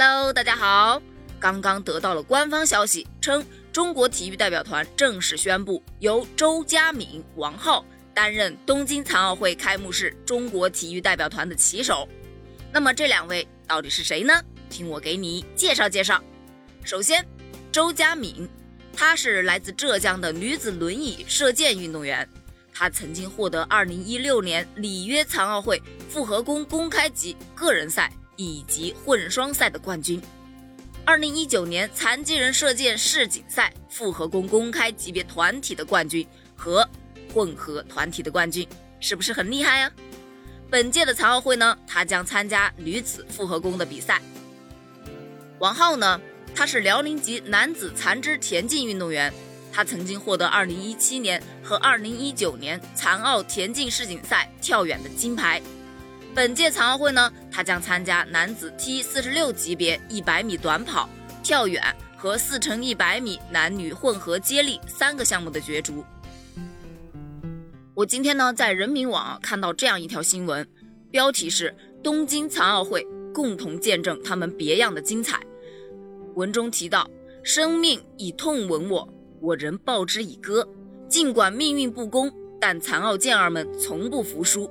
Hello，大家好。刚刚得到了官方消息，称中国体育代表团正式宣布由周佳敏、王浩担任东京残奥会开幕式中国体育代表团的旗手。那么这两位到底是谁呢？听我给你介绍介绍。首先，周佳敏，她是来自浙江的女子轮椅射箭运动员，她曾经获得2016年里约残奥会复合弓公开级个人赛。以及混双赛的冠军，二零一九年残疾人射箭世锦赛复合弓公开级别团体的冠军和混合团体的冠军，是不是很厉害呀？本届的残奥会呢，他将参加女子复合弓的比赛。王浩呢，他是辽宁籍男子残肢田径运动员，他曾经获得二零一七年和二零一九年残奥田径世锦赛跳远的金牌。本届残奥会呢，他将参加男子 T 四十六级别一百米短跑、跳远和四乘一百米男女混合接力三个项目的角逐。我今天呢，在人民网看到这样一条新闻，标题是“东京残奥会共同见证他们别样的精彩”。文中提到：“生命以痛吻我，我仍报之以歌。尽管命运不公，但残奥健儿们从不服输。”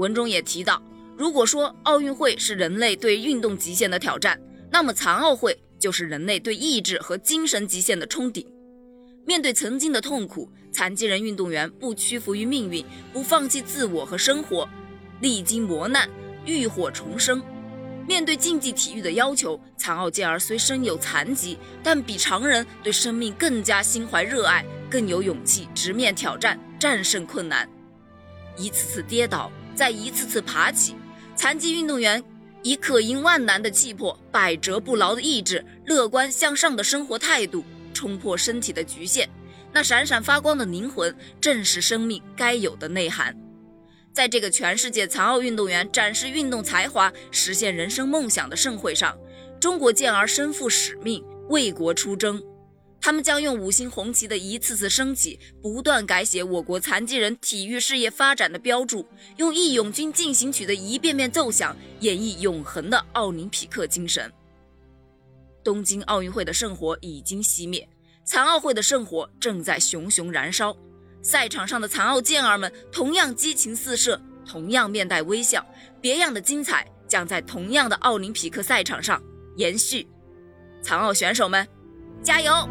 文中也提到，如果说奥运会是人类对运动极限的挑战，那么残奥会就是人类对意志和精神极限的冲顶。面对曾经的痛苦，残疾人运动员不屈服于命运，不放弃自我和生活，历经磨难，浴火重生。面对竞技体育的要求，残奥健儿虽身有残疾，但比常人对生命更加心怀热爱，更有勇气直面挑战，战胜困难。一次次跌倒。再一次次爬起，残疾运动员以可迎万难的气魄、百折不挠的意志、乐观向上的生活态度，冲破身体的局限。那闪闪发光的灵魂，正是生命该有的内涵。在这个全世界残奥运动员展示运动才华、实现人生梦想的盛会上，中国健儿身负使命，为国出征。他们将用五星红旗的一次次升起，不断改写我国残疾人体育事业发展的标注；用《义勇军进行曲》的一遍遍奏响，演绎永恒的奥林匹克精神。东京奥运会的圣火已经熄灭，残奥会的圣火正在熊熊燃烧。赛场上的残奥健儿们同样激情四射，同样面带微笑，别样的精彩将在同样的奥林匹克赛场上延续。残奥选手们，加油！